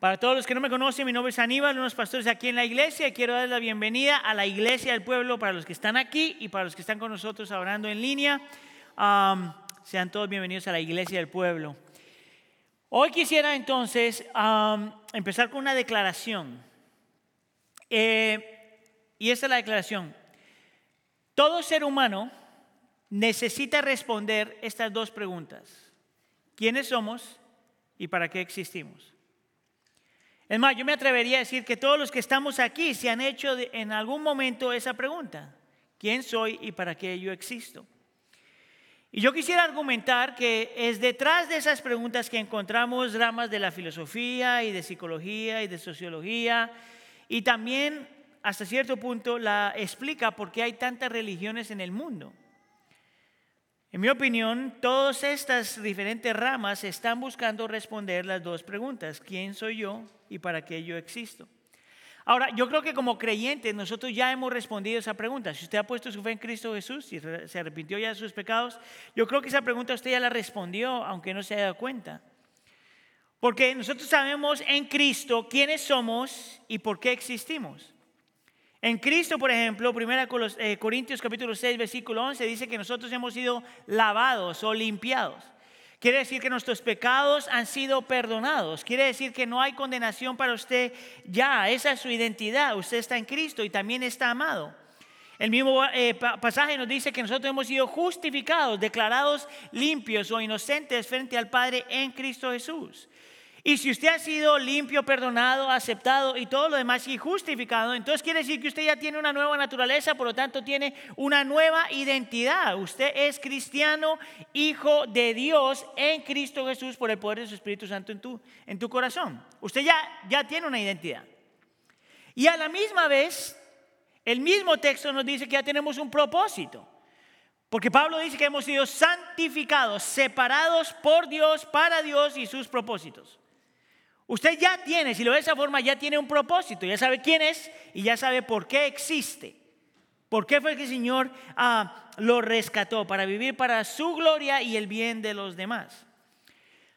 Para todos los que no me conocen, mi nombre es Aníbal, unos pastores aquí en la iglesia. Quiero dar la bienvenida a la iglesia del pueblo para los que están aquí y para los que están con nosotros orando en línea. sean todos bienvenidos a la iglesia del pueblo. Hoy quisiera entonces empezar con una declaración. Eh, y esta es la declaración. Todo ser humano necesita responder estas dos preguntas. ¿Quiénes somos y para qué existimos? Es más, yo me atrevería a decir que todos los que estamos aquí se han hecho en algún momento esa pregunta. ¿Quién soy y para qué yo existo? Y yo quisiera argumentar que es detrás de esas preguntas que encontramos ramas de la filosofía y de psicología y de sociología y también hasta cierto punto la explica por qué hay tantas religiones en el mundo. En mi opinión, todas estas diferentes ramas están buscando responder las dos preguntas, ¿quién soy yo y para qué yo existo? Ahora, yo creo que como creyentes nosotros ya hemos respondido esa pregunta. Si usted ha puesto su fe en Cristo Jesús, y se arrepintió ya de sus pecados, yo creo que esa pregunta usted ya la respondió, aunque no se haya dado cuenta. Porque nosotros sabemos en Cristo quiénes somos y por qué existimos. En Cristo, por ejemplo, 1 eh, Corintios capítulo 6, versículo 11, dice que nosotros hemos sido lavados o limpiados. Quiere decir que nuestros pecados han sido perdonados. Quiere decir que no hay condenación para usted ya. Esa es su identidad. Usted está en Cristo y también está amado. El mismo eh, pasaje nos dice que nosotros hemos sido justificados, declarados limpios o inocentes frente al Padre en Cristo Jesús. Y si usted ha sido limpio, perdonado, aceptado y todo lo demás y justificado, entonces quiere decir que usted ya tiene una nueva naturaleza, por lo tanto tiene una nueva identidad. Usted es cristiano, hijo de Dios en Cristo Jesús por el poder de su Espíritu Santo en tu, en tu corazón. Usted ya, ya tiene una identidad. Y a la misma vez, el mismo texto nos dice que ya tenemos un propósito. Porque Pablo dice que hemos sido santificados, separados por Dios, para Dios y sus propósitos. Usted ya tiene, si lo ve de esa forma, ya tiene un propósito, ya sabe quién es y ya sabe por qué existe. ¿Por qué fue que el Señor ah, lo rescató? Para vivir para su gloria y el bien de los demás.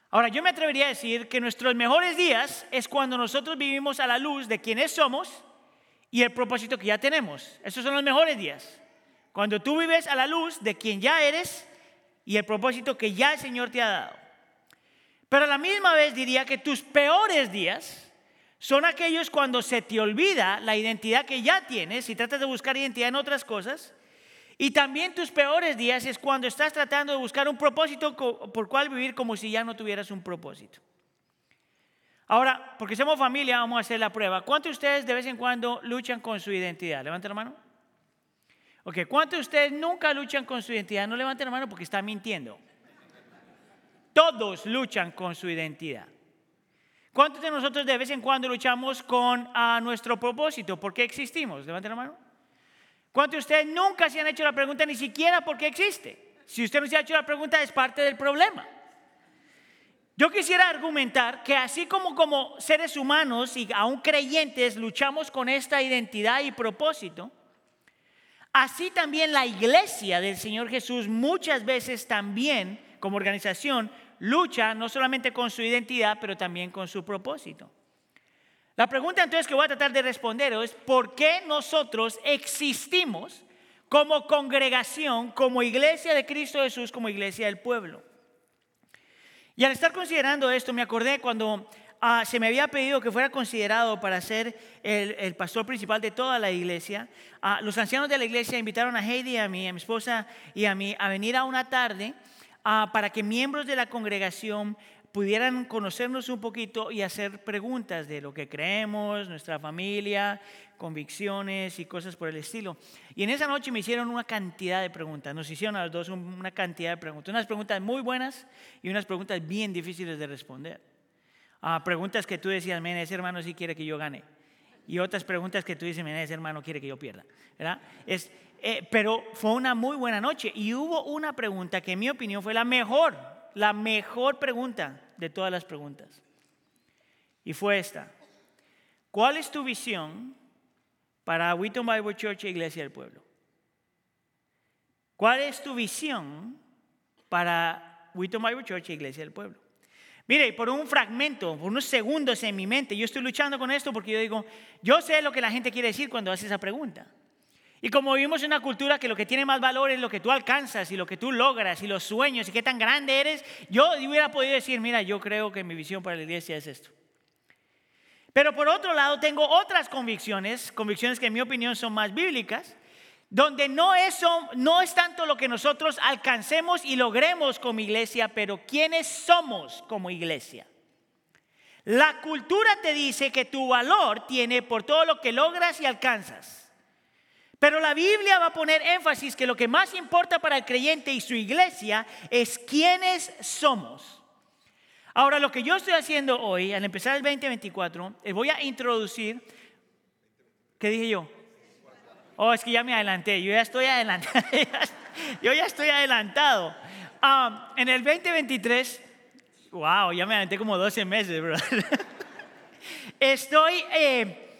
Ahora, yo me atrevería a decir que nuestros mejores días es cuando nosotros vivimos a la luz de quiénes somos y el propósito que ya tenemos. Esos son los mejores días. Cuando tú vives a la luz de quien ya eres y el propósito que ya el Señor te ha dado. Pero a la misma vez diría que tus peores días son aquellos cuando se te olvida la identidad que ya tienes y tratas de buscar identidad en otras cosas. Y también tus peores días es cuando estás tratando de buscar un propósito por cual vivir como si ya no tuvieras un propósito. Ahora, porque somos familia, vamos a hacer la prueba. ¿Cuántos de ustedes de vez en cuando luchan con su identidad? Levanten la mano. Ok, ¿cuántos de ustedes nunca luchan con su identidad? No levanten la mano porque están mintiendo. Todos luchan con su identidad. ¿Cuántos de nosotros de vez en cuando luchamos con a nuestro propósito? ¿Por qué existimos? Levanten la mano. ¿Cuántos de ustedes nunca se han hecho la pregunta ni siquiera por qué existe? Si usted no se ha hecho la pregunta es parte del problema. Yo quisiera argumentar que así como como seres humanos y aún creyentes luchamos con esta identidad y propósito, así también la iglesia del Señor Jesús muchas veces también como organización lucha no solamente con su identidad, pero también con su propósito. La pregunta entonces que voy a tratar de responder es, ¿por qué nosotros existimos como congregación, como iglesia de Cristo Jesús, como iglesia del pueblo? Y al estar considerando esto, me acordé cuando ah, se me había pedido que fuera considerado para ser el, pastor principal de toda la iglesia. Ah, los ancianos de la iglesia invitaron a Heidi, a mí, a mi esposa y a mí a venir a una tarde Ah, para que miembros de la congregación pudieran conocernos un poquito y hacer preguntas de lo que creemos, nuestra familia, convicciones y cosas por el estilo. Y en esa noche me hicieron una cantidad de preguntas, nos hicieron a los dos una cantidad de preguntas, unas preguntas muy buenas y unas preguntas bien difíciles de responder. Ah, preguntas que tú decías, ese hermano sí quiere que yo gane. Y otras preguntas que tú dices, ese hermano quiere que yo pierda. ¿verdad? Es, eh, pero fue una muy buena noche y hubo una pregunta que en mi opinión fue la mejor, la mejor pregunta de todas las preguntas. Y fue esta. ¿Cuál es tu visión para Wheaton Bible Church e Iglesia del Pueblo? ¿Cuál es tu visión para Wheaton Bible Church e Iglesia del Pueblo? Mire, por un fragmento, por unos segundos en mi mente, yo estoy luchando con esto porque yo digo, yo sé lo que la gente quiere decir cuando hace esa pregunta. Y como vivimos en una cultura que lo que tiene más valor es lo que tú alcanzas y lo que tú logras y los sueños y qué tan grande eres, yo hubiera podido decir, mira, yo creo que mi visión para la iglesia es esto. Pero por otro lado, tengo otras convicciones, convicciones que en mi opinión son más bíblicas, donde no es, tanto lo que nosotros alcancemos y logremos como iglesia, pero quiénes somos como iglesia. La cultura te dice que tu valor tiene por todo lo que logras y alcanzas. Pero la Biblia va a poner énfasis que lo que más importa para el creyente y su iglesia es quiénes somos. Ahora, lo que yo estoy haciendo hoy, al empezar el 2024, les voy a introducir, ¿qué dije yo? Oh, es que ya me adelanté, yo ya estoy adelantado. yo ya estoy adelantado. Ah, en el 2023, wow, ya me adelanté como 12 meses, bro. estoy, eh,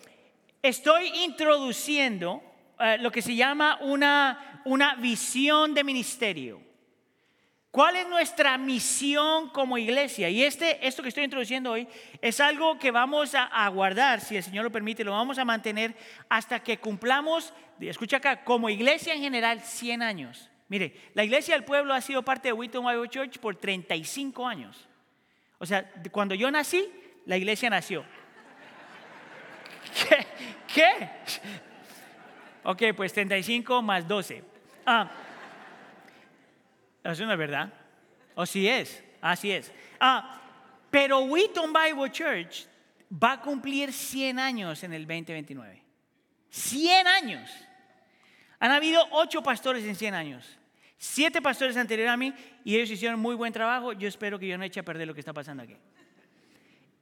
estoy introduciendo eh, lo que se llama una, una visión de ministerio. ¿Cuál es nuestra misión como iglesia? Y este, esto que estoy introduciendo hoy es algo que vamos a, guardar, si el Señor lo permite, lo vamos a mantener hasta que cumplamos, escucha acá, como iglesia en general, 100 años. Mire, la iglesia del pueblo ha sido parte de Wheaton Bible Church por 35 años. O sea, cuando yo nací, la iglesia nació. ¿Qué? ¿Qué? Ok, pues 35 más 12. Ah. Eso no es verdad. O sí es, así es. Ah, pero Wheaton Bible Church va a cumplir 100 años en el 2029. 100 años. Han habido 8 pastores en 100 años. 7 pastores anteriores a mí y ellos hicieron muy buen trabajo. Yo espero que yo no eche a perder lo que está pasando aquí.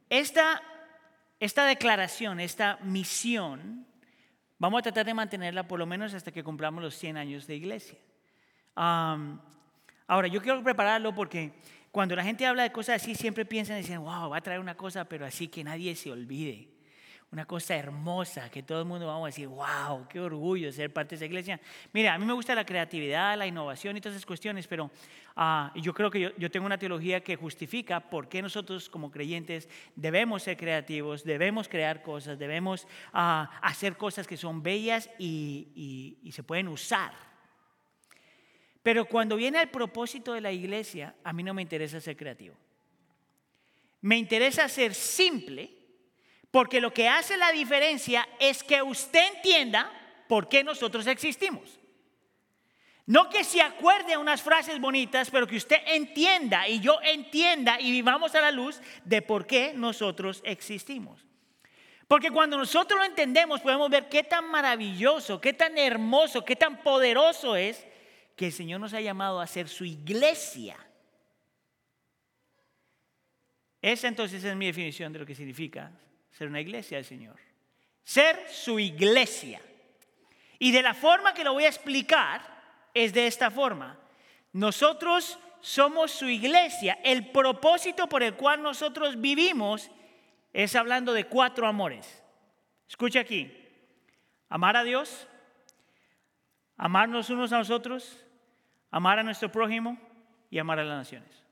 Esta, esta declaración, esta misión, vamos a tratar de mantenerla por lo menos hasta que cumplamos los 100 años de iglesia. Ahora, yo quiero prepararlo porque cuando la gente habla de cosas así, siempre piensan y dicen, wow, va a traer una cosa, pero así que nadie se olvide. Una cosa hermosa, que todo el mundo vamos a decir, wow, qué orgullo ser parte de esa iglesia. Mira, a mí me gusta la creatividad, la innovación y todas esas cuestiones, pero ah, yo creo que yo, tengo una teología que justifica por qué nosotros como creyentes debemos ser creativos, debemos crear cosas, debemos ah, hacer cosas que son bellas y, y se pueden usar pero cuando viene el propósito de la iglesia, a mí no me interesa ser creativo. Me interesa ser simple, porque lo que hace la diferencia es que usted entienda por qué nosotros existimos. No que se acuerde a unas frases bonitas, pero que usted entienda y yo entienda y vivamos a la luz de por qué nosotros existimos. Porque cuando nosotros lo entendemos podemos ver qué tan maravilloso, qué tan hermoso, qué tan poderoso es que el Señor nos ha llamado a ser su iglesia. Esa entonces es mi definición de lo que significa ser una iglesia del Señor. Ser su iglesia. Y de la forma que lo voy a explicar es de esta forma. Nosotros somos su iglesia. El propósito por el cual nosotros vivimos es hablando de cuatro amores. Escucha aquí. Amar a Dios, amarnos unos a nosotros, amar a nuestro prójimo y amar a las naciones.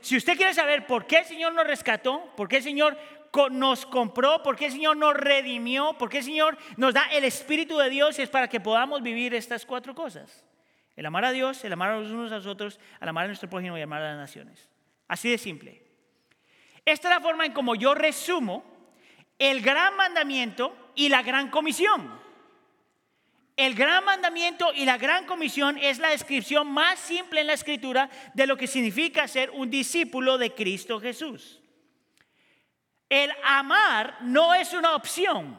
si usted quiere saber por qué el Señor nos rescató, por qué el Señor nos compró, por qué el Señor nos redimió, por qué el Señor nos da el Espíritu de Dios, es para que podamos vivir estas cuatro cosas. El amar a Dios, el amar a los unos a los otros, el amar a nuestro prójimo y amar a las naciones. Así de simple. Esta es la forma en como yo resumo el gran mandamiento y la gran comisión. El gran mandamiento y la gran comisión es la descripción más simple en la escritura de lo que significa ser un discípulo de Cristo Jesús. El amar no es una opción.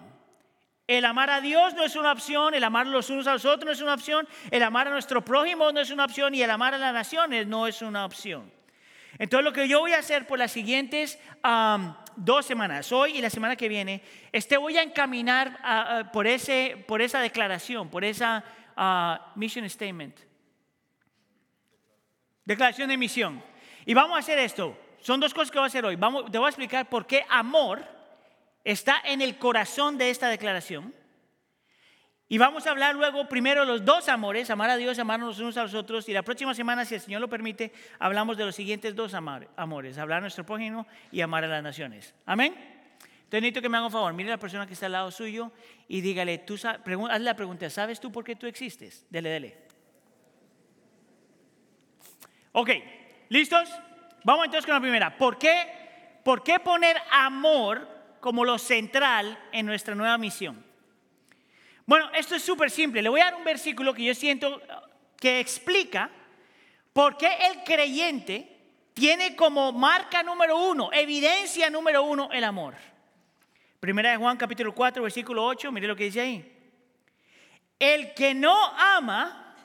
El amar a Dios no es una opción, el amar los unos a los otros no es una opción, el amar a nuestro prójimo no es una opción y el amar a las naciones no es una opción. Entonces lo que yo voy a hacer por las siguientes dos semanas, hoy y la semana que viene, este voy a encaminar por, ese, por esa declaración, por esa mission statement. Declaración de misión. Y vamos a hacer esto. Son dos cosas que voy a hacer hoy. Vamos, te voy a explicar por qué amor está en el corazón de esta declaración. Y vamos a hablar luego primero los dos amores, amar a Dios, amarnos unos a los otros. Y la próxima semana, si el Señor lo permite, hablamos de los siguientes dos amores, hablar a nuestro prójimo y amar a las naciones. Amén. Entonces necesito que me haga un favor, mire a la persona que está al lado suyo y dígale, tú hazle la pregunta, ¿sabes tú por qué tú existes? Dele, dele. Ok, ¿listos? Vamos entonces con la primera. ¿Por qué, ¿Por qué poner amor como lo central en nuestra nueva misión? Bueno, esto es súper simple. Le voy a dar un versículo que yo siento que explica por qué el creyente tiene como marca número uno, evidencia número uno, el amor. Primera de Juan capítulo 4, versículo 8, mire lo que dice ahí. El que no ama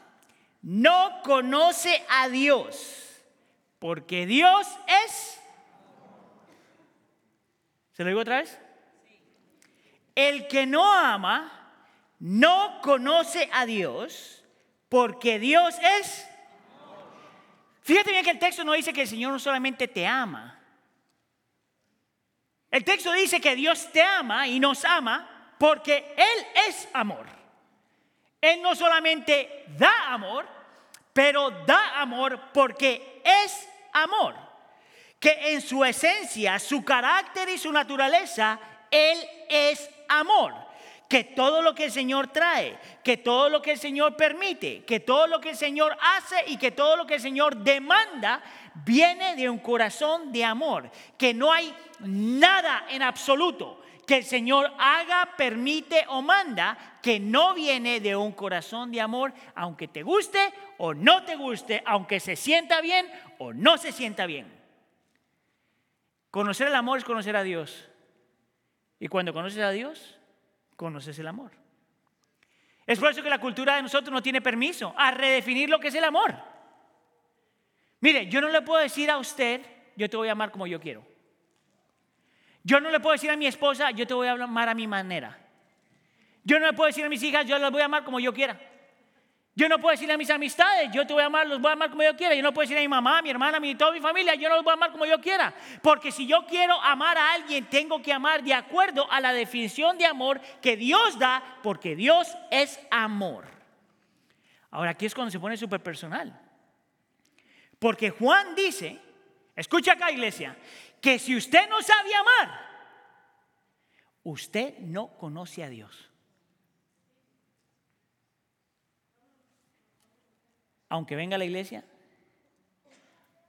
no conoce a Dios, porque Dios es... ¿Se lo digo otra vez? El que no ama no conoce a Dios porque Dios es... Fíjate bien que el texto no dice que el Señor no solamente te ama. El texto dice que Dios te ama y nos ama porque Él es amor. Él no solamente da amor, pero da amor porque es amor. Que en su esencia, su carácter y su naturaleza, Él es amor que todo lo que el Señor trae, que todo lo que el Señor permite, que todo lo que el Señor hace y que todo lo que el Señor demanda viene de un corazón de amor, que no hay nada en absoluto que el Señor haga, permite o manda que no viene de un corazón de amor, aunque te guste o no te guste, aunque se sienta bien o no se sienta bien. Conocer el amor es conocer a Dios. Y cuando conoces a Dios, conoces el amor. Es por eso que la cultura de nosotros no tiene permiso a redefinir lo que es el amor. Mire, yo no le puedo decir a usted, yo te voy a amar como yo quiero. Yo no le puedo decir a mi esposa, yo te voy a amar a mi manera. Yo no le puedo decir a mis hijas, yo las voy a amar como yo quiera. Yo no puedo decirle a mis amistades, yo te voy a amar, los voy a amar como yo quiera. Yo no puedo decirle a mi mamá, a mi hermana, a mi, toda mi familia, yo no los voy a amar como yo quiera. Porque si yo quiero amar a alguien, tengo que amar de acuerdo a la definición de amor que Dios da, porque Dios es amor. Ahora aquí es cuando se pone súper personal. Porque Juan dice, escucha acá iglesia, que si usted no sabe amar, usted no conoce a Dios. Aunque venga a la iglesia,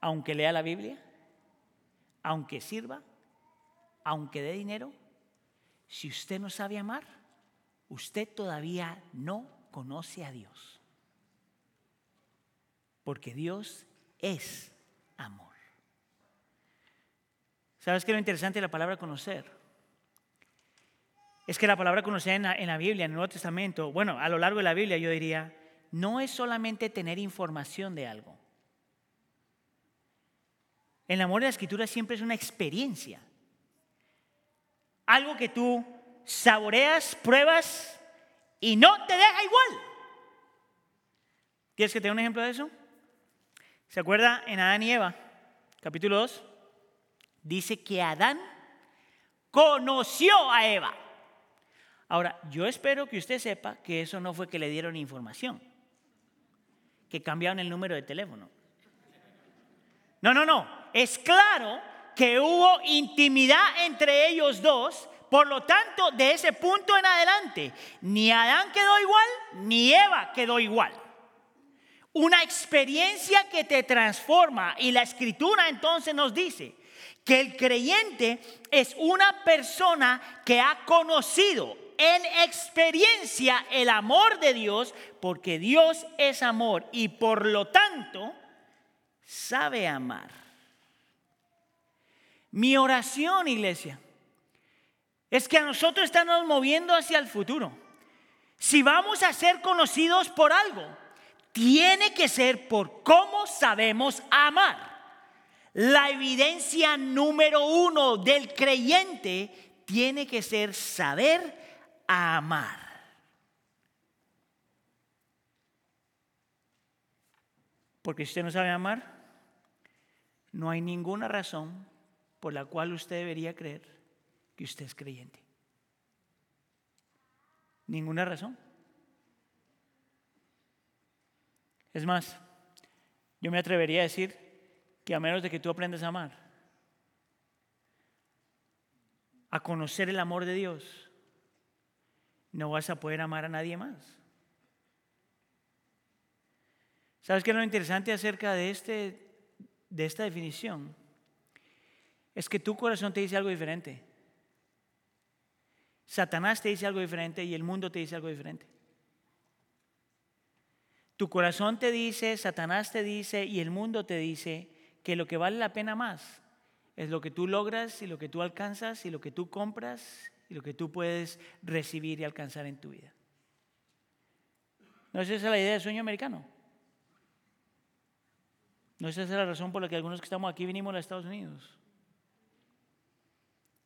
aunque lea la Biblia, aunque sirva, aunque dé dinero, si usted no sabe amar, usted todavía no conoce a Dios. Porque Dios es amor. ¿Sabes qué es lo interesante de la palabra conocer? Es que la palabra conocer en la, en la Biblia, en el Nuevo Testamento, bueno, a lo largo de la Biblia yo diría, no es solamente tener información de algo. El amor de la escritura siempre es una experiencia. Algo que tú saboreas, pruebas y no te deja igual. ¿Quieres que te dé un ejemplo de eso? ¿Se acuerda en Adán y Eva, capítulo 2? Dice que Adán conoció a Eva. Ahora, yo espero que usted sepa que eso no fue que le dieron información que cambiaron el número de teléfono. No, no, no. Es claro que hubo intimidad entre ellos dos. Por lo tanto, de ese punto en adelante, ni Adán quedó igual, ni Eva quedó igual. Una experiencia que te transforma. Y la escritura entonces nos dice que el creyente es una persona que ha conocido en experiencia el amor de Dios, porque Dios es amor y por lo tanto sabe amar. Mi oración, iglesia, es que a nosotros estamos moviendo hacia el futuro. Si vamos a ser conocidos por algo, tiene que ser por cómo sabemos amar. La evidencia número uno del creyente tiene que ser saber a amar. Porque si usted no sabe amar, no hay ninguna razón por la cual usted debería creer que usted es creyente. Ninguna razón. Es más, yo me atrevería a decir que a menos de que tú aprendas a amar, a conocer el amor de Dios, no vas a poder amar a nadie más. ¿Sabes qué es lo interesante acerca de, este, de esta definición? Es que tu corazón te dice algo diferente. Satanás te dice algo diferente y el mundo te dice algo diferente. Tu corazón te dice, Satanás te dice y el mundo te dice que lo que vale la pena más es lo que tú logras y lo que tú alcanzas y lo que tú compras y lo que tú puedes recibir y alcanzar en tu vida. ¿No es esa la idea del sueño americano? ¿No es esa la razón por la que algunos que estamos aquí vinimos a Estados Unidos?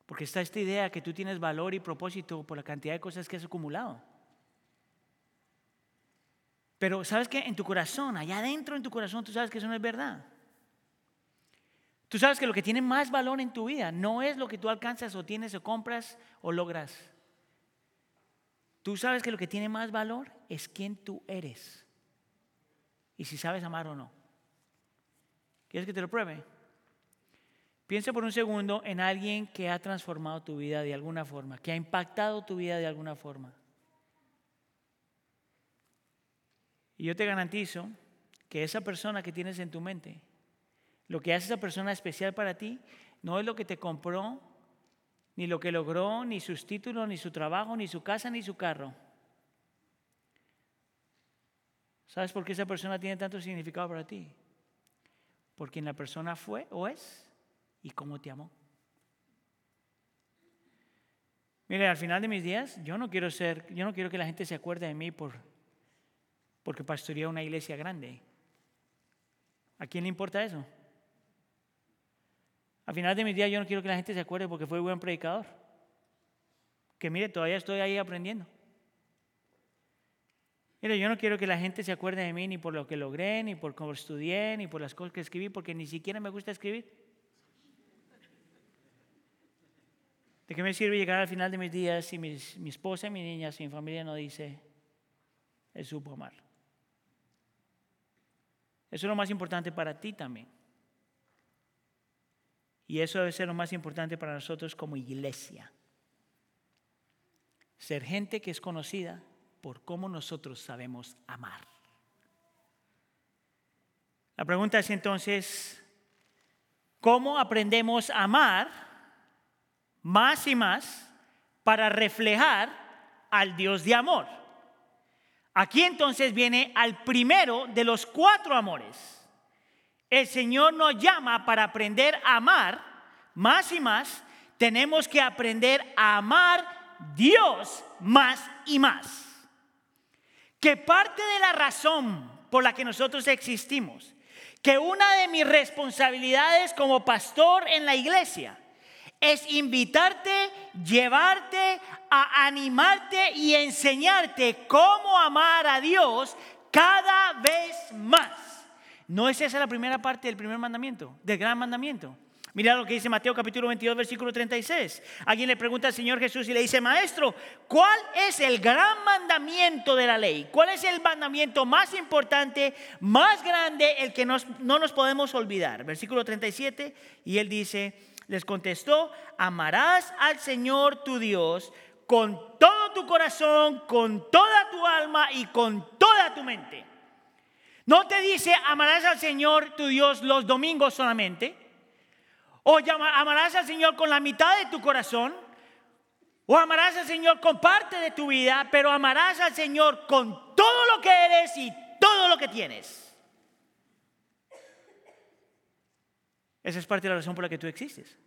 Porque está esta idea que tú tienes valor y propósito por la cantidad de cosas que has acumulado. Pero sabes que en tu corazón, allá adentro en tu corazón, tú sabes que eso no es verdad. Tú sabes que lo que tiene más valor en tu vida no es lo que tú alcanzas o tienes o compras o logras. Tú sabes que lo que tiene más valor es quién tú eres. Y si sabes amar o no. ¿Quieres que te lo pruebe? Piensa por un segundo en alguien que ha transformado tu vida de alguna forma, que ha impactado tu vida de alguna forma. Y yo te garantizo que esa persona que tienes en tu mente, lo que hace esa persona especial para ti, no es lo que te compró, ni lo que logró, ni sus títulos, ni su trabajo, ni su casa, ni su carro. ¿Sabes por qué esa persona tiene tanto significado para ti? Por quien la persona fue o es y cómo te amó. Mire, al final de mis días, yo no quiero ser, yo no quiero que la gente se acuerde de mí por, porque pastoreé una iglesia grande. ¿A quién le importa eso? Al final de mis días, yo no quiero que la gente se acuerde porque fue buen predicador. Que mire, todavía estoy ahí aprendiendo. Mire, yo no quiero que la gente se acuerde de mí ni por lo que logré, ni por cómo estudié, ni por las cosas que escribí, porque ni siquiera me gusta escribir. ¿De qué me sirve llegar al final de mis días si mi esposa mi niña, si mi familia no dice, Él supo amar? Eso es lo más importante para ti también. Y eso debe ser lo más importante para nosotros como iglesia. Ser gente que es conocida por cómo nosotros sabemos amar. La pregunta es entonces, ¿cómo aprendemos a amar? más y más para reflejar al Dios de amor. Aquí entonces viene al primero de los cuatro amores. El Señor nos llama para aprender a amar más y más. Tenemos que aprender a amar Dios más y más. Que parte de la razón por la que nosotros existimos, que una de mis responsabilidades como pastor en la iglesia es invitarte, llevarte, a animarte y enseñarte cómo amar a Dios cada vez más. ¿No es esa la primera parte del primer mandamiento, del gran mandamiento? Mira lo que dice Mateo capítulo 22, versículo 36. Alguien le pregunta al Señor Jesús y le dice, Maestro, ¿cuál es el gran mandamiento de la ley? ¿Cuál es el mandamiento más importante, más grande, el que no nos podemos olvidar? Versículo 37, y él dice, les contestó, amarás al Señor tu Dios con todo tu corazón, con toda tu alma y con toda tu mente. No te dice amarás al Señor tu Dios los domingos solamente, o amarás al Señor con la mitad de tu corazón, o amarás al Señor con parte de tu vida, pero amarás al Señor con todo lo que eres y todo lo que tienes. Esa es parte de la razón por la que tú existes.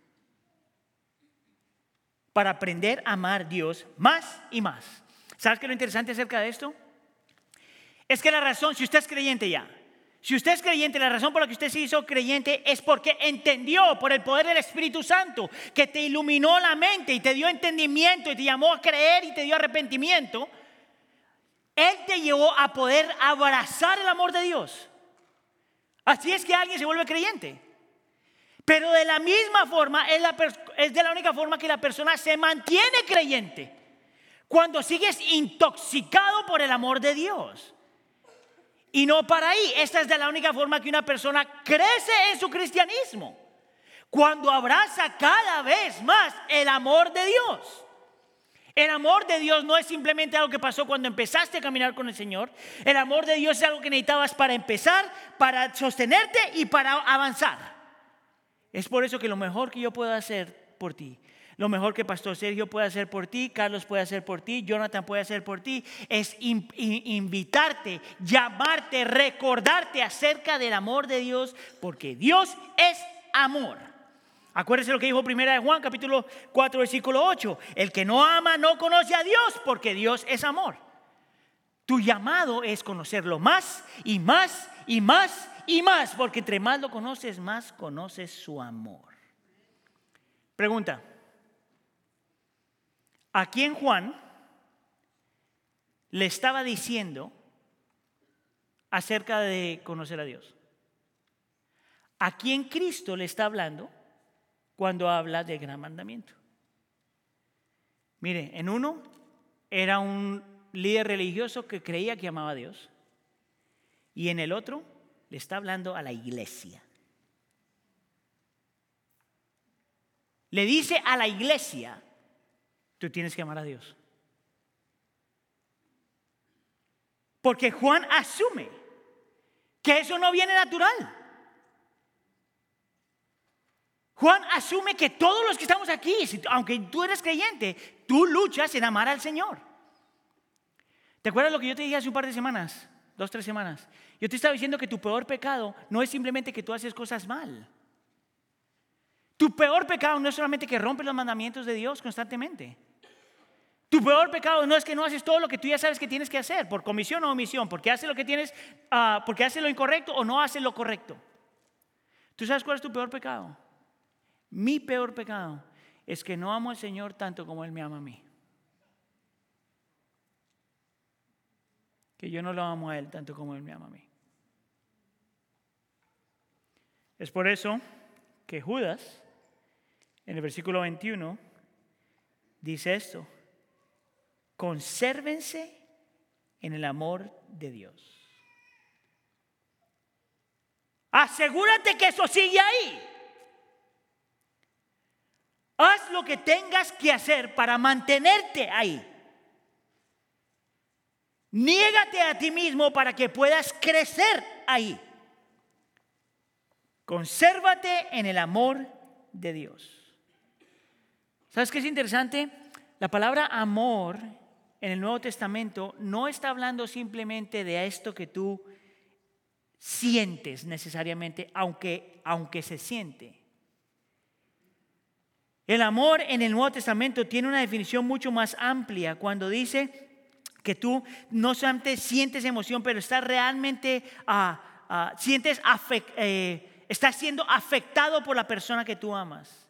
Para aprender a amar a Dios más y más. ¿Sabes qué es lo interesante acerca de esto? Es que la razón, si usted es creyente ya, si usted es creyente, la razón por la que usted se hizo creyente es porque entendió por el poder del Espíritu Santo que te iluminó la mente y te dio entendimiento y te llamó a creer y te dio arrepentimiento. Él te llevó a poder abrazar el amor de Dios. Así es que alguien se vuelve creyente. Pero de la misma forma es, es de la única forma que la persona se mantiene creyente. Cuando sigues intoxicado por el amor de Dios. Y no para ahí. Esta es la única forma que una persona crece en su cristianismo. Cuando abraza cada vez más el amor de Dios. El amor de Dios no es simplemente algo que pasó cuando empezaste a caminar con el Señor. El amor de Dios es algo que necesitabas para empezar, para sostenerte y para avanzar. Es por eso que lo mejor que yo puedo hacer por ti lo mejor que Pastor Sergio puede hacer por ti, Carlos puede hacer por ti, Jonathan puede hacer por ti, es invitarte, llamarte, recordarte acerca del amor de Dios, porque Dios es amor. Acuérdese lo que dijo primera de Juan, capítulo 4, versículo 8. El que no ama no conoce a Dios, porque Dios es amor. Tu llamado es conocerlo más y más y más y más, porque entre más lo conoces, más conoces su amor. Pregunta. ¿A quién Juan le estaba diciendo acerca de conocer a Dios? ¿A quién Cristo le está hablando cuando habla del gran mandamiento? Mire, en uno era un líder religioso que creía que amaba a Dios y en el otro le está hablando a la iglesia. Le dice a la iglesia Tú tienes que amar a Dios. Porque Juan asume que eso no viene natural. Juan asume que todos los que estamos aquí, aunque tú eres creyente, tú luchas en amar al Señor. ¿Te acuerdas lo que yo te dije hace un par de semanas? Dos, tres semanas. Yo te estaba diciendo que tu peor pecado no es simplemente que tú haces cosas mal. Tu peor pecado no es solamente que rompes los mandamientos de Dios constantemente. Tu peor pecado no es que no haces todo lo que tú ya sabes que tienes que hacer, por comisión o omisión, porque haces lo que tienes, ah, porque haces lo incorrecto o no haces lo correcto. ¿Tú sabes cuál es tu peor pecado? Mi peor pecado es que no amo al Señor tanto como Él me ama a mí. Que yo no lo amo a Él tanto como Él me ama a mí. Es por eso que Judas, en el versículo 21, dice esto consérvense en el amor de Dios. Asegúrate que eso sigue ahí. Haz lo que tengas que hacer para mantenerte ahí. Niégate a ti mismo para que puedas crecer ahí. Consérvate en el amor de Dios. ¿Sabes qué es interesante? La palabra amor en el Nuevo Testamento no está hablando simplemente de esto que tú sientes necesariamente, aunque, aunque se siente. El amor en el Nuevo Testamento tiene una definición mucho más amplia cuando dice que tú no solamente sientes emoción, pero estás realmente, uh, sientes eh, estás siendo afectado por la persona que tú amas.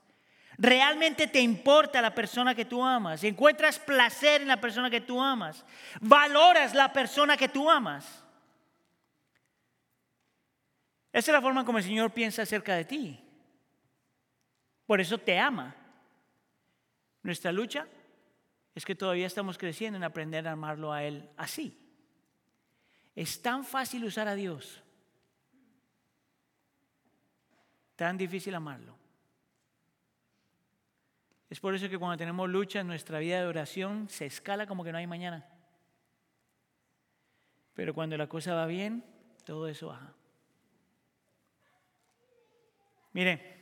Realmente te importa la persona que tú amas. Encuentras placer en la persona que tú amas. Valoras la persona que tú amas. Esa es la forma como el Señor piensa acerca de ti. Por eso te ama. Nuestra lucha es que todavía estamos creciendo en aprender a amarlo a Él así. Es tan fácil usar a Dios. Tan difícil amarlo. Es por eso que cuando tenemos lucha en nuestra vida de oración se escala como que no hay mañana. Pero cuando la cosa va bien, todo eso baja. Mire,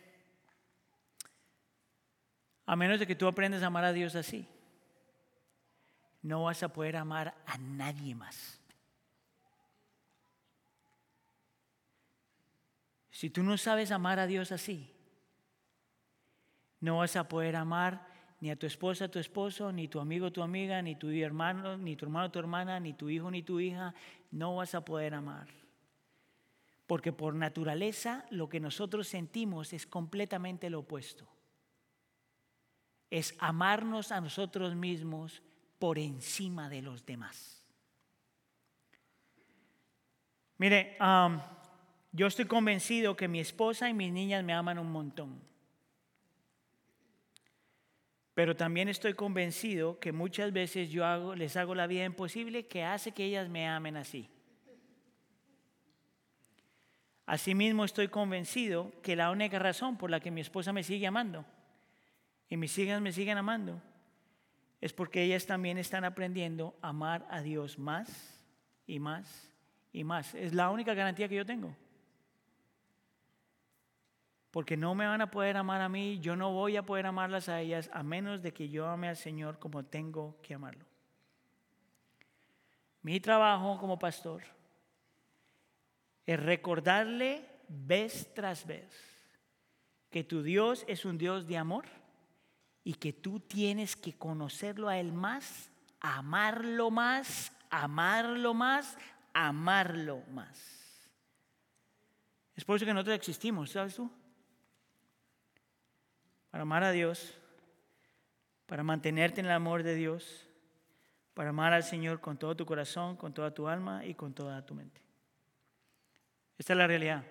a menos de que tú aprendas a amar a Dios así, no vas a poder amar a nadie más. Si tú no sabes amar a Dios así, no vas a poder amar ni a tu esposa, tu esposo, ni tu amigo, tu amiga, ni tu hermano, ni tu hermano, tu hermana, ni tu hijo, ni tu hija. No vas a poder amar. Porque por naturaleza lo que nosotros sentimos es completamente lo opuesto. Es amarnos a nosotros mismos por encima de los demás. Mire, yo estoy convencido que mi esposa y mis niñas me aman un montón. Pero también estoy convencido que muchas veces yo les hago la vida imposible que hace que ellas me amen así. Asimismo estoy convencido que la única razón por la que mi esposa me sigue amando y mis hijas me siguen amando es porque ellas también están aprendiendo a amar a Dios más y más y más. Es la única garantía que yo tengo. Porque no me van a poder amar a mí, yo no voy a poder amarlas a ellas a menos de que yo ame al Señor como tengo que amarlo. Mi trabajo como pastor es recordarle vez tras vez que tu Dios es un Dios de amor y que tú tienes que conocerlo a Él más, amarlo más, amarlo más, amarlo más. Es por eso que nosotros existimos, ¿sabes tú? Para amar a Dios, para mantenerte en el amor de Dios, para amar al Señor con todo tu corazón, con toda tu alma y con toda tu mente. Esta es la realidad.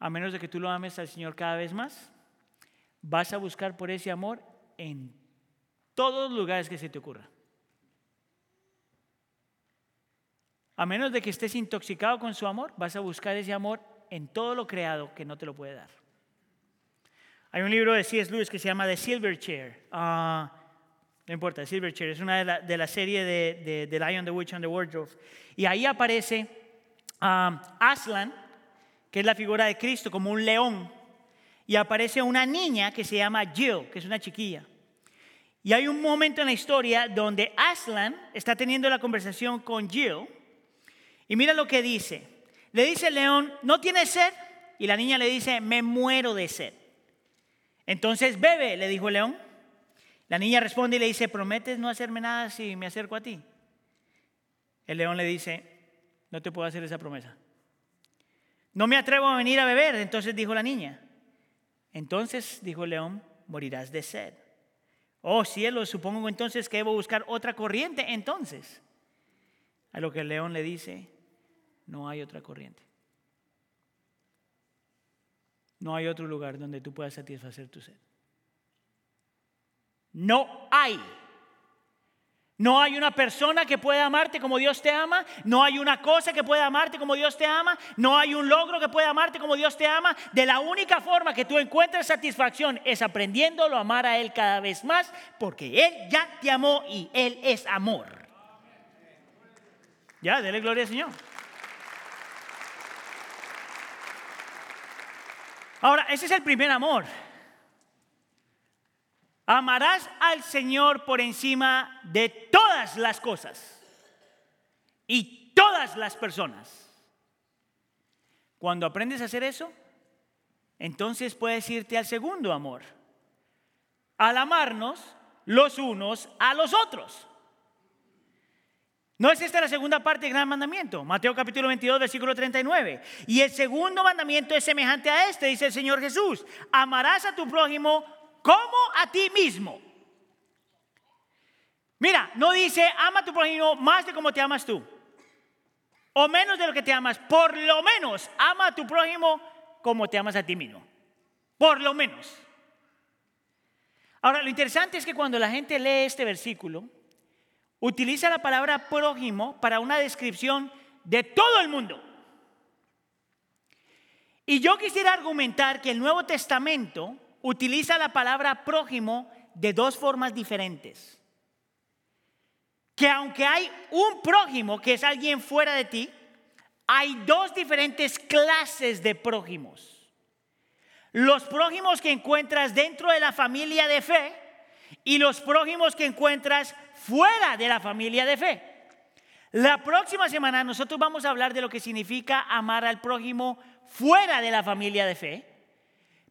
A menos de que tú lo ames al Señor cada vez más, vas a buscar por ese amor en todos los lugares que se te ocurra. A menos de que estés intoxicado con su amor, vas a buscar ese amor en todo lo creado que no te lo puede dar. Hay un libro de C.S. Lewis que se llama The Silver Chair. Ah, no importa, Silver Chair. Es una de la, de la serie de, The Lion, the Witch and the Wardrobe. Y ahí aparece um, Aslan, que es la figura de Cristo, como un león. Y aparece una niña que se llama Jill, que es una chiquilla. Y hay un momento en la historia donde Aslan está teniendo la conversación con Jill. Y mira lo que dice. Le dice el león, ¿no tienes sed? Y la niña le dice, me muero de sed. Entonces, bebe, le dijo el león. La niña responde y le dice, ¿prometes no hacerme nada si me acerco a ti? El león le dice, no te puedo hacer esa promesa. No me atrevo a venir a beber, entonces dijo la niña. Entonces, dijo el león, morirás de sed. Oh cielo, supongo entonces que debo buscar otra corriente entonces. A lo que el león le dice, no hay otra corriente. No hay otro lugar donde tú puedas satisfacer tu sed. No hay. No hay una persona que pueda amarte como Dios te ama. No hay una cosa que pueda amarte como Dios te ama. No hay un logro que pueda amarte como Dios te ama. De la única forma que tú encuentres satisfacción es aprendiéndolo a amar a Él cada vez más, porque Él ya te amó y Él es amor. Ya, dele gloria al Señor. Ahora, ese es el primer amor. Amarás al Señor por encima de todas las cosas y todas las personas. Cuando aprendes a hacer eso, entonces puedes irte al segundo amor. Al amarnos los unos a los otros. ¿No es esta la segunda parte del gran mandamiento? Mateo capítulo 22, versículo 39. Y el segundo mandamiento es semejante a este, dice el Señor Jesús. Amarás a tu prójimo como a ti mismo. Mira, no dice ama a tu prójimo más de como te amas tú. O menos de lo que te amas. Por lo menos ama a tu prójimo como te amas a ti mismo. Por lo menos. Ahora, lo interesante es que cuando la gente lee este versículo, utiliza la palabra prójimo para una descripción de todo el mundo. Y yo quisiera argumentar que el Nuevo Testamento utiliza la palabra prójimo de dos formas diferentes. Que aunque hay un prójimo que es alguien fuera de ti, hay dos diferentes clases de prójimos. Los prójimos que encuentras dentro de la familia de fe y los prójimos que encuentras fuera de la familia de fe. La próxima semana nosotros vamos a hablar de lo que significa amar al prójimo fuera de la familia de fe.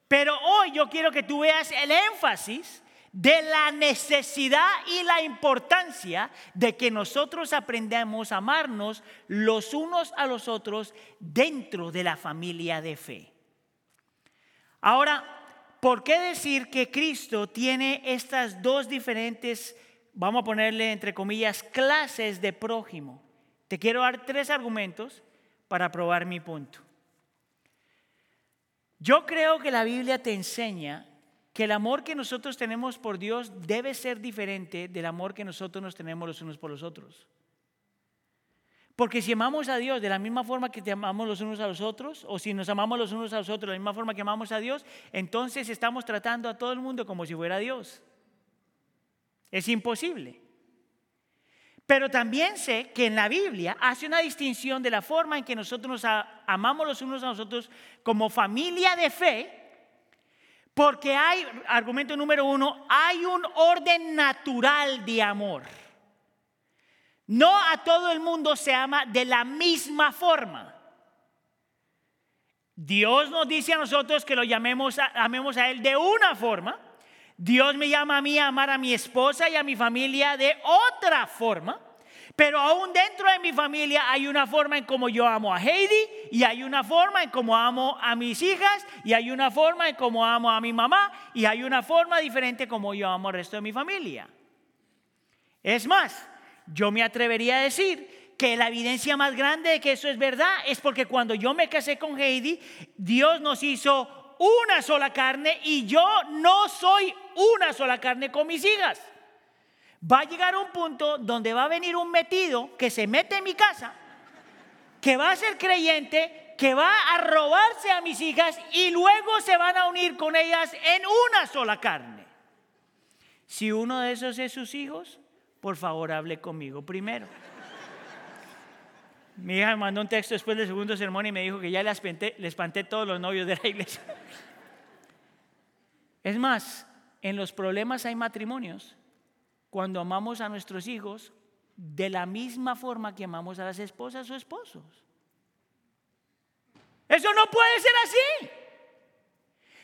Pero hoy yo quiero que tú veas el énfasis de la necesidad y la importancia de que nosotros aprendamos a amarnos los unos a los otros dentro de la familia de fe. Ahora, ¿por qué decir que Cristo tiene estas dos diferentes vamos a ponerle entre comillas, clases de prójimo. Te quiero dar tres argumentos para probar mi punto. Yo creo que la Biblia te enseña que el amor que nosotros tenemos por Dios debe ser diferente del amor que nosotros nos tenemos los unos por los otros. Porque si amamos a Dios de la misma forma que te amamos los unos a los otros, o si nos amamos los unos a los otros de la misma forma que amamos a Dios, entonces estamos tratando a todo el mundo como si fuera Dios. Es imposible. Pero también sé que en la Biblia hace una distinción de la forma en que nosotros nos amamos los unos a los otros como familia de fe, porque hay, argumento número uno, hay un orden natural de amor. No a todo el mundo se ama de la misma forma. Dios nos dice a nosotros que lo llamemos, amemos a Él de una forma. Dios me llama a mí a amar a mi esposa y a mi familia de otra forma. Pero aún dentro de mi familia hay una forma en cómo yo amo a Heidi y hay una forma en cómo amo a mis hijas y hay una forma en cómo amo a mi mamá y hay una forma diferente como yo amo al resto de mi familia. Es más, yo me atrevería a decir que la evidencia más grande de que eso es verdad es porque cuando yo me casé con Heidi, Dios nos hizo una sola carne y yo no soy una sola carne con mis hijas. Va a llegar un punto donde va a venir un metido que se mete en mi casa, que va a ser creyente, que va a robarse a mis hijas y luego se van a unir con ellas en una sola carne. Si uno de esos es sus hijos, por favor hable conmigo primero. Mi hija me mandó un texto después del segundo sermón y me dijo que ya le espanté, le espanté todos los novios de la iglesia. Es más, en los problemas hay matrimonios cuando amamos a nuestros hijos de la misma forma que amamos a las esposas o esposos. Eso no puede ser así.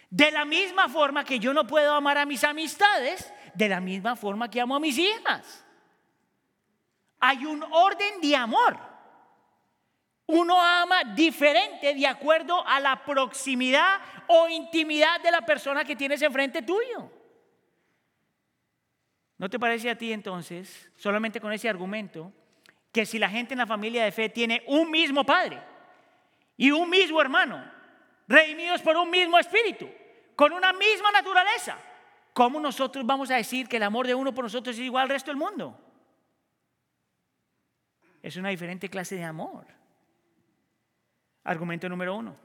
De la misma forma que yo no puedo amar a mis amistades, de la misma forma que amo a mis hijas. Hay un orden de amor. Uno ama diferente de acuerdo a la proximidad o intimidad de la persona que tienes enfrente tuyo. ¿No te parece a ti entonces, solamente con ese argumento, que si la gente en la familia de fe tiene un mismo padre y un mismo hermano, redimidos por un mismo espíritu, con una misma naturaleza, ¿cómo nosotros vamos a decir que el amor de uno por nosotros es igual al resto del mundo? es una diferente clase de amor. Argumento número uno.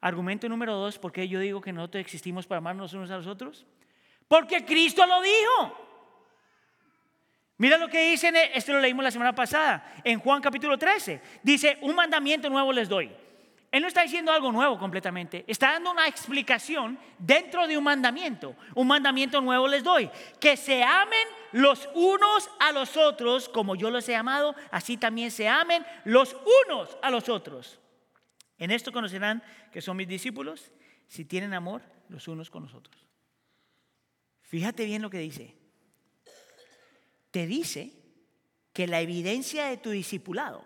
Argumento número dos, ¿por qué yo digo que nosotros existimos para amarnos unos a los otros? Porque Cristo lo dijo. Mira lo que dice, esto lo leímos la semana pasada, en Juan capítulo 13. Dice, un mandamiento nuevo les doy. Él no está diciendo algo nuevo completamente, está dando una explicación dentro de un mandamiento. Un mandamiento nuevo les doy, que se amen los unos a los otros, como yo los he amado, así también se amen los unos a los otros. En esto conocerán que son mis discípulos si tienen amor los unos con los otros. Fíjate bien lo que dice. Te dice que la evidencia de tu discipulado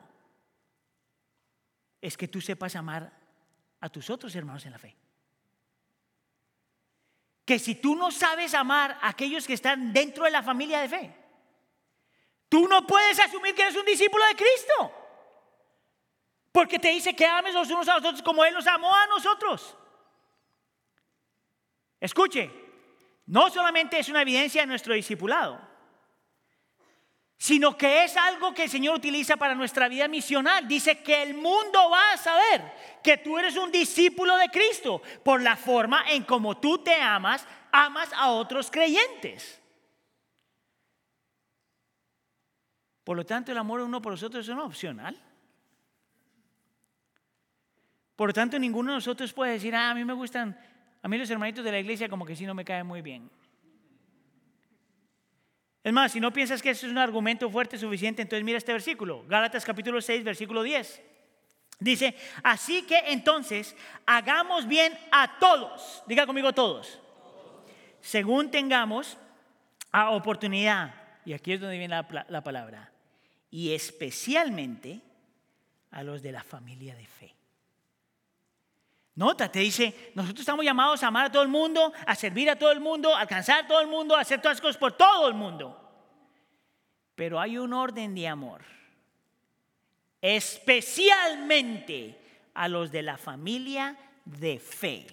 es que tú sepas amar a tus otros hermanos en la fe. Que si tú no sabes amar a aquellos que están dentro de la familia de fe, tú no puedes asumir que eres un discípulo de Cristo. Porque te dice que ames los unos a los otros como Él nos amó a nosotros. Escuche, no solamente es una evidencia de nuestro discipulado, sino que es algo que el Señor utiliza para nuestra vida misional. Dice que el mundo va a saber que tú eres un discípulo de Cristo por la forma en como tú te amas, amas a otros creyentes. Por lo tanto, el amor uno por nosotros es una opcional. Por lo tanto, ninguno de nosotros puede decir, ah, a mí me gustan, a mí los hermanitos de la iglesia como que sí no me caen muy bien. Es más, si no piensas que eso es un argumento fuerte suficiente, entonces mira este versículo, Gálatas capítulo 6, versículo 10. Dice, así que entonces hagamos bien a todos, diga conmigo todos, según tengamos a oportunidad, y aquí es donde viene la, la palabra, y especialmente a los de la familia de fe. Nota, te dice, nosotros estamos llamados a amar a todo el mundo, a servir a todo el mundo, a alcanzar a todo el mundo, a hacer todas las cosas por todo el mundo. Pero hay un orden de amor, especialmente a los de la familia de fe.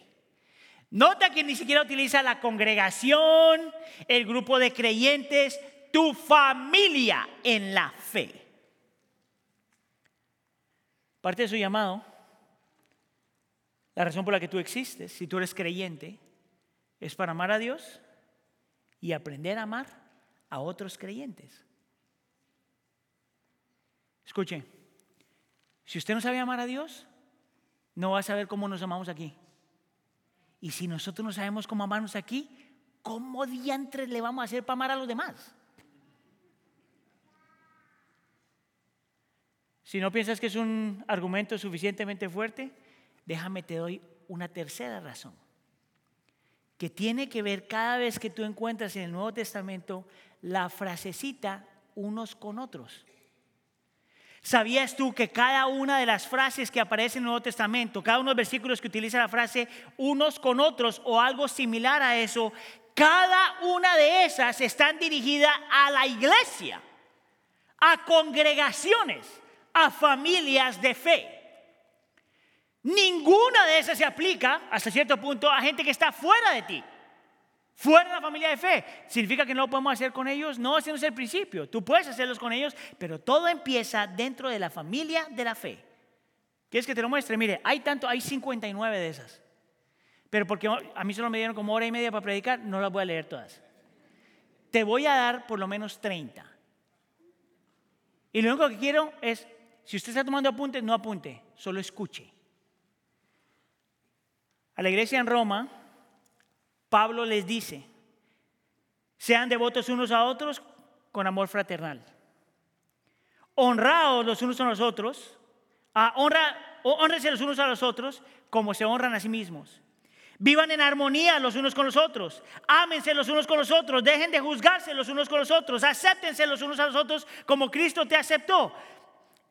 Nota que ni siquiera utiliza la congregación, el grupo de creyentes, tu familia en la fe. Parte de su llamado, la razón por la que tú existes, si tú eres creyente, es para amar a Dios y aprender a amar a otros creyentes. Escuche, si usted no sabe amar a Dios, no va a saber cómo nos amamos aquí. Y si nosotros no sabemos cómo amarnos aquí, ¿cómo diantres le vamos a hacer para amar a los demás? Si no piensas que es un argumento suficientemente fuerte, déjame te doy una tercera razón, que tiene que ver cada vez que tú encuentras en el Nuevo Testamento la frasecita unos con otros. ¿Sabías tú que cada una de las frases que aparecen en el Nuevo Testamento, cada uno de los versículos que utiliza la frase unos con otros o algo similar a eso, cada una de esas están dirigidas a la iglesia, a congregaciones? a familias de fe. Ninguna de esas se aplica hasta cierto punto a gente que está fuera de ti, fuera de la familia de fe. ¿Significa que no lo podemos hacer con ellos? No, ese no es el principio. Tú puedes hacerlos con ellos, pero todo empieza dentro de la familia de la fe. ¿Quieres que te lo muestre? Mire, hay tanto, hay 59 de esas. Pero porque a mí solo me dieron como hora y media para predicar, no las voy a leer todas. Te voy a dar por lo menos 30. Y lo único que quiero es si usted está tomando apuntes, no apunte, solo escuche. A la iglesia en Roma, Pablo les dice, sean devotos unos a otros con amor fraternal. Honraos los unos a los otros, a honra, honrense los unos a los otros como se honran a sí mismos. Vivan en armonía los unos con los otros. Ámense los unos con los otros. Dejen de juzgarse los unos con los otros. Acéptense los unos a los otros como Cristo te aceptó.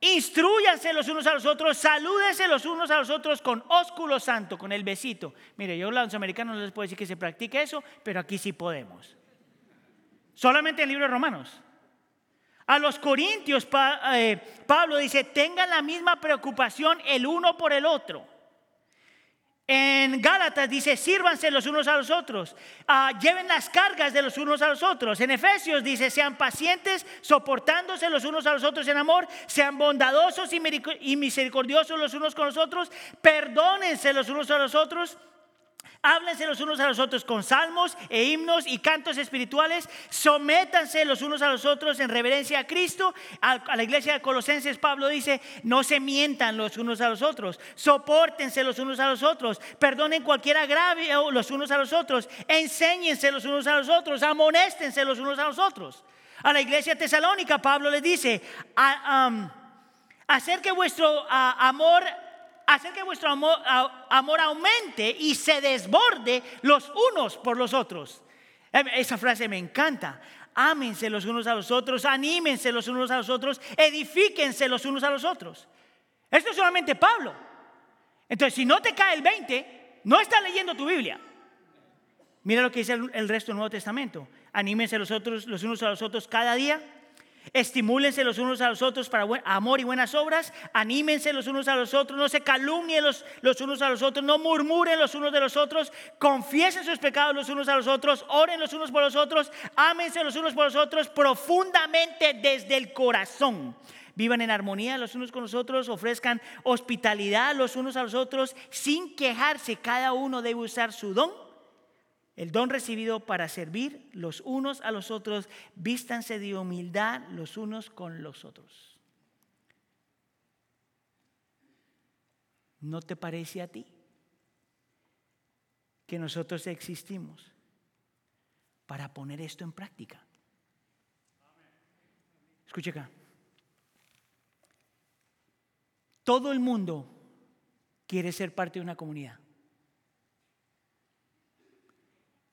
Instruyanse los unos a los otros, salúdense los unos a los otros con ósculo santo, con el besito. Mire, yo los americanos no les puedo decir que se practique eso, pero aquí sí podemos. Solamente en el libro de Romanos. A los corintios, eh, Pablo dice, tengan la misma preocupación el uno por el otro. En Gálatas dice, sírvanse los unos a los otros, ah, lleven las cargas de los unos a los otros. En Efesios dice, sean pacientes, soportándose los unos a los otros en amor, sean bondadosos y misericordiosos los unos con los otros, perdónense los unos a los otros Háblense los unos a los otros con salmos e himnos y cantos espirituales. Sométanse los unos a los otros en reverencia a Cristo. A, la iglesia de Colosenses, Pablo dice: No se mientan los unos a los otros. Sopórtense los unos a los otros. Perdonen cualquier agravio los unos a los otros. Enséñense los unos a los otros. Amonéstense los unos a los otros. A la iglesia tesalónica, Pablo le dice: Hacer que vuestro amor hacer que vuestro amor, aumente y se desborde los unos por los otros. Em, esa frase me encanta. Ámense los unos a los otros, anímense los unos a los otros, edifíquense los unos a los otros. Esto es solamente Pablo. Entonces, si no te cae el 20, no estás leyendo tu Biblia. Mira lo que dice el, resto del Nuevo Testamento. Anímense los, otros, los unos a los otros cada día Estimúlense los unos a los otros para amor y buenas obras. Anímense los unos a los otros. No se calumnien los, los, unos a los otros. No murmuren los unos de los otros. Confiesen sus pecados los unos a los otros. Oren los unos por los otros. Ámense los unos por los otros profundamente desde el corazón. Vivan en armonía los unos con los otros. Ofrezcan hospitalidad los unos a los otros sin quejarse. Cada uno debe usar su don el don recibido para servir los unos a los otros, vístanse de humildad los unos con los otros. ¿No te parece a ti que nosotros existimos para poner esto en práctica? Escuche acá. Todo el mundo quiere ser parte de una comunidad.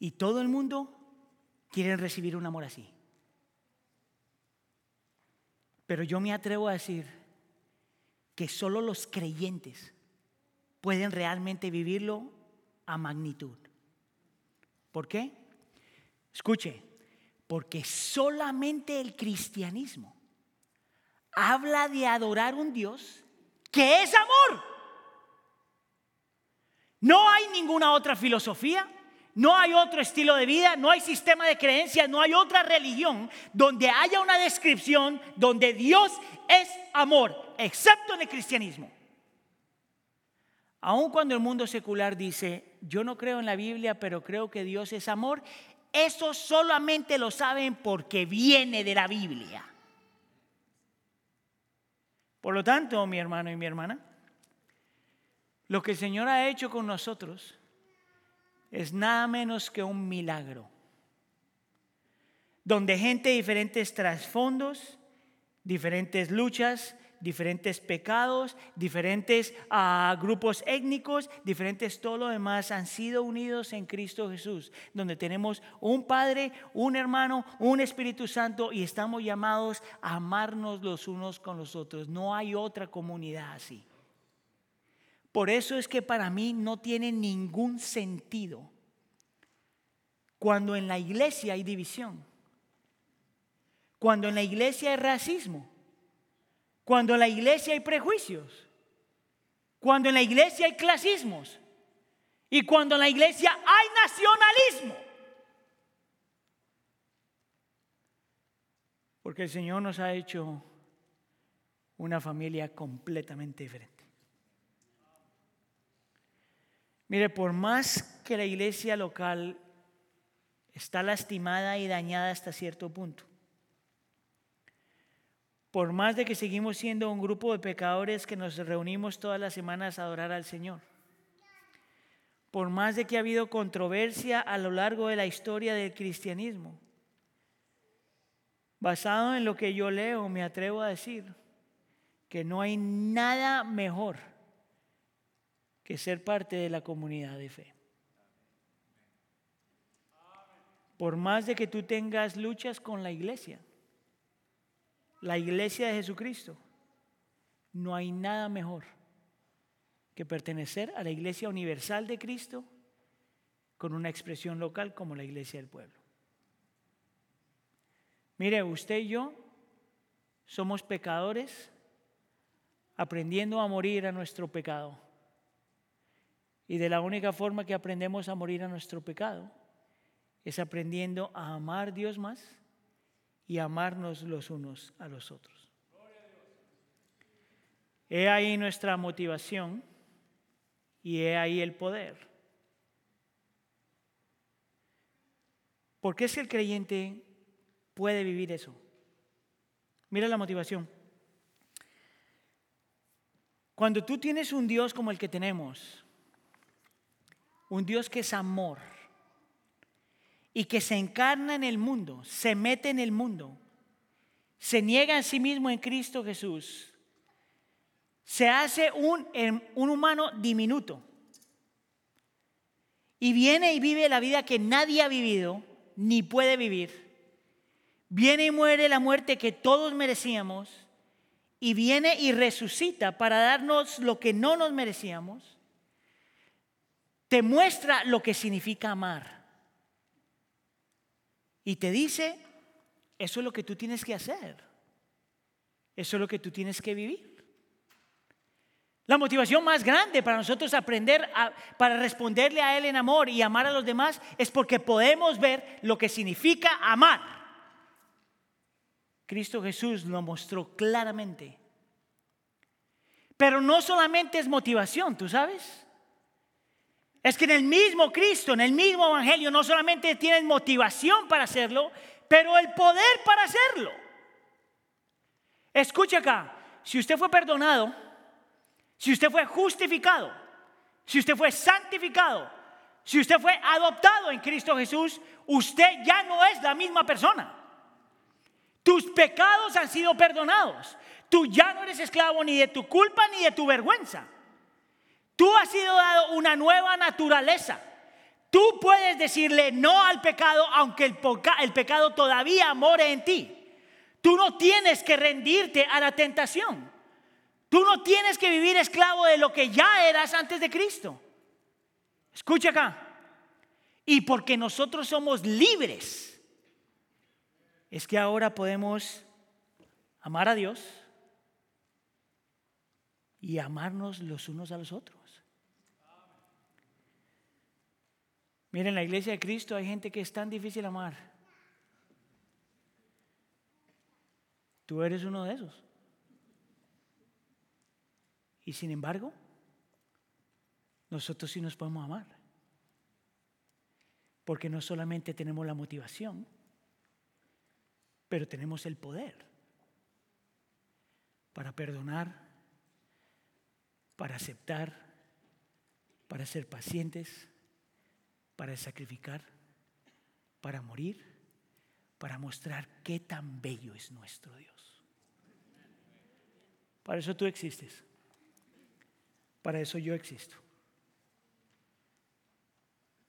Y todo el mundo quiere recibir un amor así. Pero yo me atrevo a decir que solo los creyentes pueden realmente vivirlo a magnitud. ¿Por qué? Escuche, porque solamente el cristianismo habla de adorar un Dios que es amor. No hay ninguna otra filosofía, no hay otro estilo de vida, no hay sistema de creencias, no hay otra religión donde haya una descripción donde Dios es amor, excepto en el cristianismo. Aun cuando el mundo secular dice, yo no creo en la Biblia, pero creo que Dios es amor, eso solamente lo saben porque viene de la Biblia. Por lo tanto, mi hermano y mi hermana, lo que el Señor ha hecho con nosotros es nada menos que un milagro, donde gente de diferentes trasfondos, diferentes luchas, diferentes pecados, diferentes ah, grupos étnicos, diferentes todo lo demás han sido unidos en Cristo Jesús, donde tenemos un Padre, un hermano, un Espíritu Santo y estamos llamados a amarnos los unos con los otros. No hay otra comunidad así. Por eso es que para mí no tiene ningún sentido cuando en la iglesia hay división, cuando en la iglesia hay racismo, cuando en la iglesia hay prejuicios, cuando en la iglesia hay clasismos y cuando en la iglesia hay nacionalismo. Porque el Señor nos ha hecho una familia completamente diferente. Mire, por más que la iglesia local está lastimada y dañada hasta cierto punto, por más de que seguimos siendo un grupo de pecadores que nos reunimos todas las semanas a adorar al Señor, por más de que ha habido controversia a lo largo de la historia del cristianismo, basado en lo que yo leo, me atrevo a decir que no hay nada mejor que ser parte de la comunidad de fe. Por más de que tú tengas luchas con la iglesia, la iglesia de Jesucristo, no hay nada mejor que pertenecer a la iglesia universal de Cristo con una expresión local como la iglesia del pueblo. Mire, usted y yo somos pecadores aprendiendo a morir a nuestro pecado. Y de la única forma que aprendemos a morir a nuestro pecado es aprendiendo a amar a Dios más y amarnos los unos a los otros. He ahí nuestra motivación y he ahí el poder. ¿Por qué es que el creyente puede vivir eso? Mira la motivación. Cuando tú tienes un Dios como el que tenemos, un Dios que es amor, y que se encarna en el mundo, se mete en el mundo, se niega a sí mismo en Cristo Jesús, se hace un, un humano diminuto y viene y vive la vida que nadie ha vivido ni puede vivir. Viene y muere la muerte que todos merecíamos y viene y resucita para darnos lo que no nos merecíamos. Te muestra lo que significa amar. Y te dice, eso es lo que tú tienes que hacer. Eso es lo que tú tienes que vivir. La motivación más grande para nosotros aprender, para responderle a Él en amor y amar a los demás, es porque podemos ver lo que significa amar. Cristo Jesús lo mostró claramente. Pero no solamente es motivación, ¿tú sabes? Es que en el mismo Cristo, en el mismo Evangelio, no solamente tienen motivación para hacerlo, pero el poder para hacerlo. Escucha acá, si usted fue perdonado, si usted fue justificado, si usted fue santificado, si usted fue adoptado en Cristo Jesús, usted ya no es la misma persona. Tus pecados han sido perdonados. Tú ya no eres esclavo ni de tu culpa ni de tu vergüenza. Tú has sido dado una nueva naturaleza. Tú puedes decirle no al pecado aunque el, pecado todavía more en ti. Tú no tienes que rendirte a la tentación. Tú no tienes que vivir esclavo de lo que ya eras antes de Cristo. Escucha acá. Y porque nosotros somos libres, es que ahora podemos amar a Dios y amarnos los unos a los otros. Miren, en la iglesia de Cristo hay gente que es tan difícil amar. Tú eres uno de esos. Y sin embargo, nosotros sí nos podemos amar. Porque no solamente tenemos la motivación, pero tenemos el poder para perdonar, para aceptar, para ser pacientes, para sacrificar, para morir, para mostrar qué tan bello es nuestro Dios. Para eso tú existes. Para eso yo existo.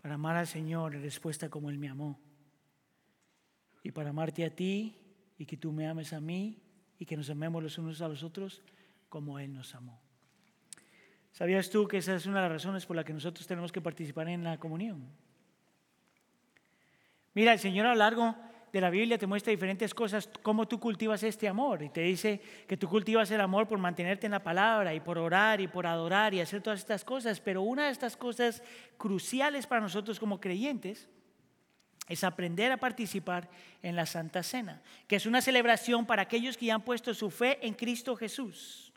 Para amar al Señor en respuesta como Él me amó. Y para amarte a ti y que tú me ames a mí y que nos amemos los unos a los otros como Él nos amó. ¿Sabías tú que esa es una de las razones por las que nosotros tenemos que participar en la comunión? Mira, el Señor a lo largo de la Biblia te muestra diferentes cosas, cómo tú cultivas este amor. Y te dice que tú cultivas el amor por mantenerte en la palabra y por orar y por adorar y hacer todas estas cosas. Pero una de estas cosas cruciales para nosotros como creyentes es aprender a participar en la Santa Cena, que es una celebración para aquellos que ya han puesto su fe en Cristo Jesús.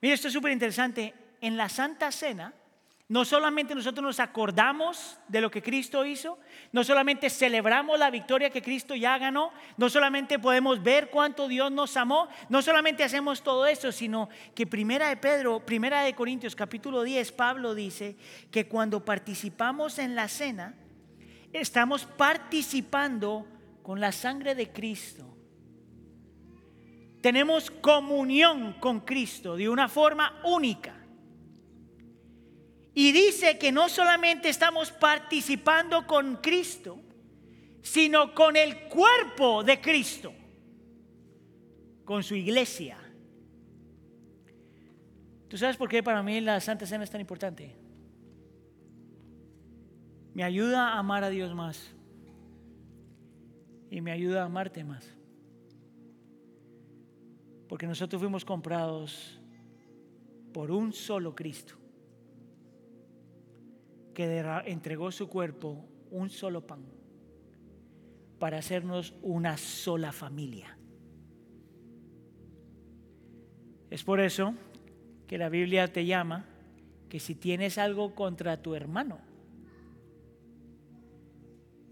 Mira, esto es súper interesante. En la Santa Cena, no solamente nosotros nos acordamos de lo que Cristo hizo, no solamente celebramos la victoria que Cristo ya ganó, no solamente podemos ver cuánto Dios nos amó, no solamente hacemos todo eso, sino que Primera de Pedro, Primera de Corintios capítulo 10, Pablo dice que cuando participamos en la cena, estamos participando con la sangre de Cristo. Tenemos comunión con Cristo de una forma única. Y dice que no solamente estamos participando con Cristo, sino con el cuerpo de Cristo, con su iglesia. ¿Tú sabes por qué para mí la Santa Cena es tan importante? Me ayuda a amar a Dios más y me ayuda a amarte más. Porque nosotros fuimos comprados por un solo Cristo que entregó su cuerpo un solo pan para hacernos una sola familia. Es por eso que la Biblia te llama que si tienes algo contra tu hermano,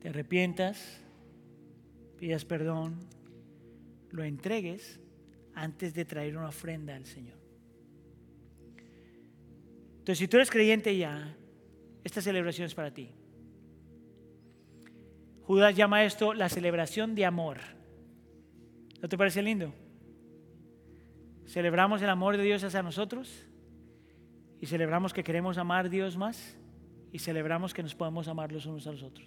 te arrepientas, pidas perdón, lo entregues antes de traer una ofrenda al Señor. Entonces, si tú eres creyente ya, esta celebración es para ti. Judas llama esto la celebración de amor. ¿No te parece lindo? Celebramos el amor de Dios hacia nosotros y celebramos que queremos amar a Dios más y celebramos que nos podemos amar los unos a los otros.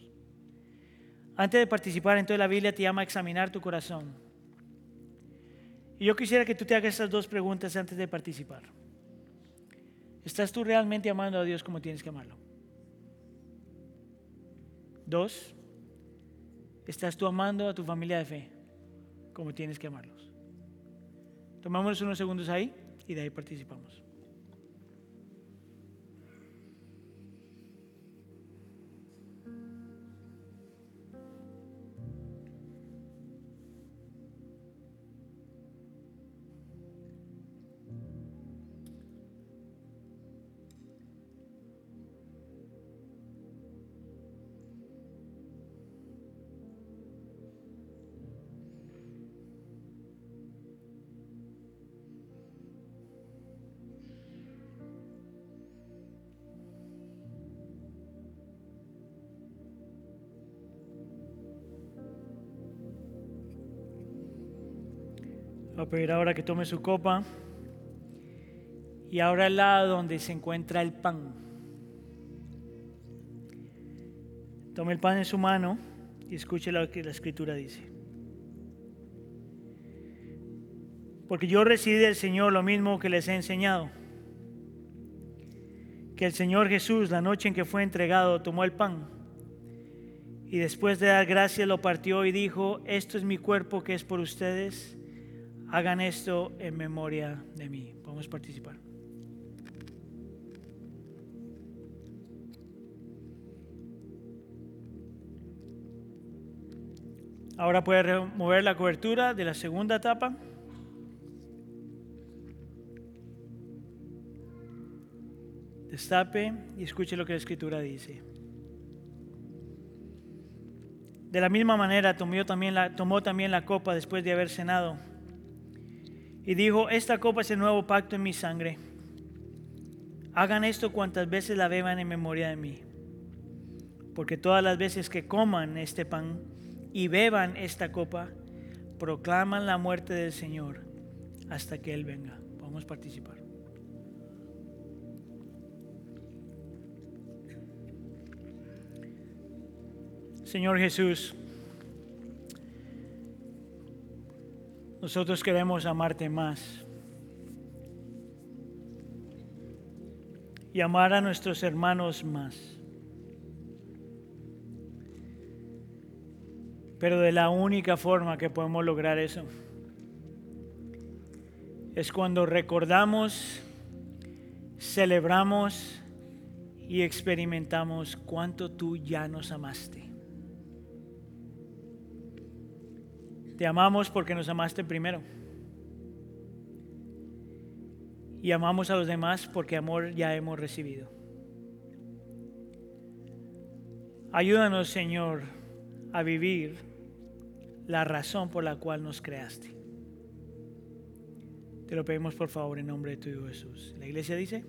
Antes de participar, entonces la Biblia te llama a examinar tu corazón. Y yo quisiera que tú te hagas estas dos preguntas antes de participar. ¿Estás tú realmente amando a Dios como tienes que amarlo? Dos, ¿estás tú amando a tu familia de fe como tienes que amarlos? Tomamos unos segundos ahí y de ahí participamos. Ahora que tome su copa y ahora al lado donde se encuentra el pan. Tome el pan en su mano y escuche lo que la escritura dice. Porque yo recibí del Señor lo mismo que les he enseñado. Que el Señor Jesús, la noche en que fue entregado, tomó el pan y después de dar gracias lo partió y dijo, esto es mi cuerpo que es por ustedes Hagan esto en memoria de mí. Podemos participar. Ahora puede remover la cobertura de la segunda etapa. Destape y escuche lo que la escritura dice. De la misma manera tomó también la, tomó también la copa después de haber cenado y dijo, esta copa es el nuevo pacto en mi sangre. Hagan esto cuantas veces la beban en memoria de mí. Porque todas las veces que coman este pan y beban esta copa, proclaman la muerte del Señor hasta que Él venga. Vamos a participar. Señor Jesús, nosotros queremos amarte más y amar a nuestros hermanos más. Pero de la única forma que podemos lograr eso es cuando recordamos, celebramos y experimentamos cuánto tú ya nos amaste. Te amamos porque nos amaste primero. Y amamos a los demás porque amor ya hemos recibido. Ayúdanos, Señor, a vivir la razón por la cual nos creaste. Te lo pedimos por favor en nombre de tu Jesús. La iglesia dice.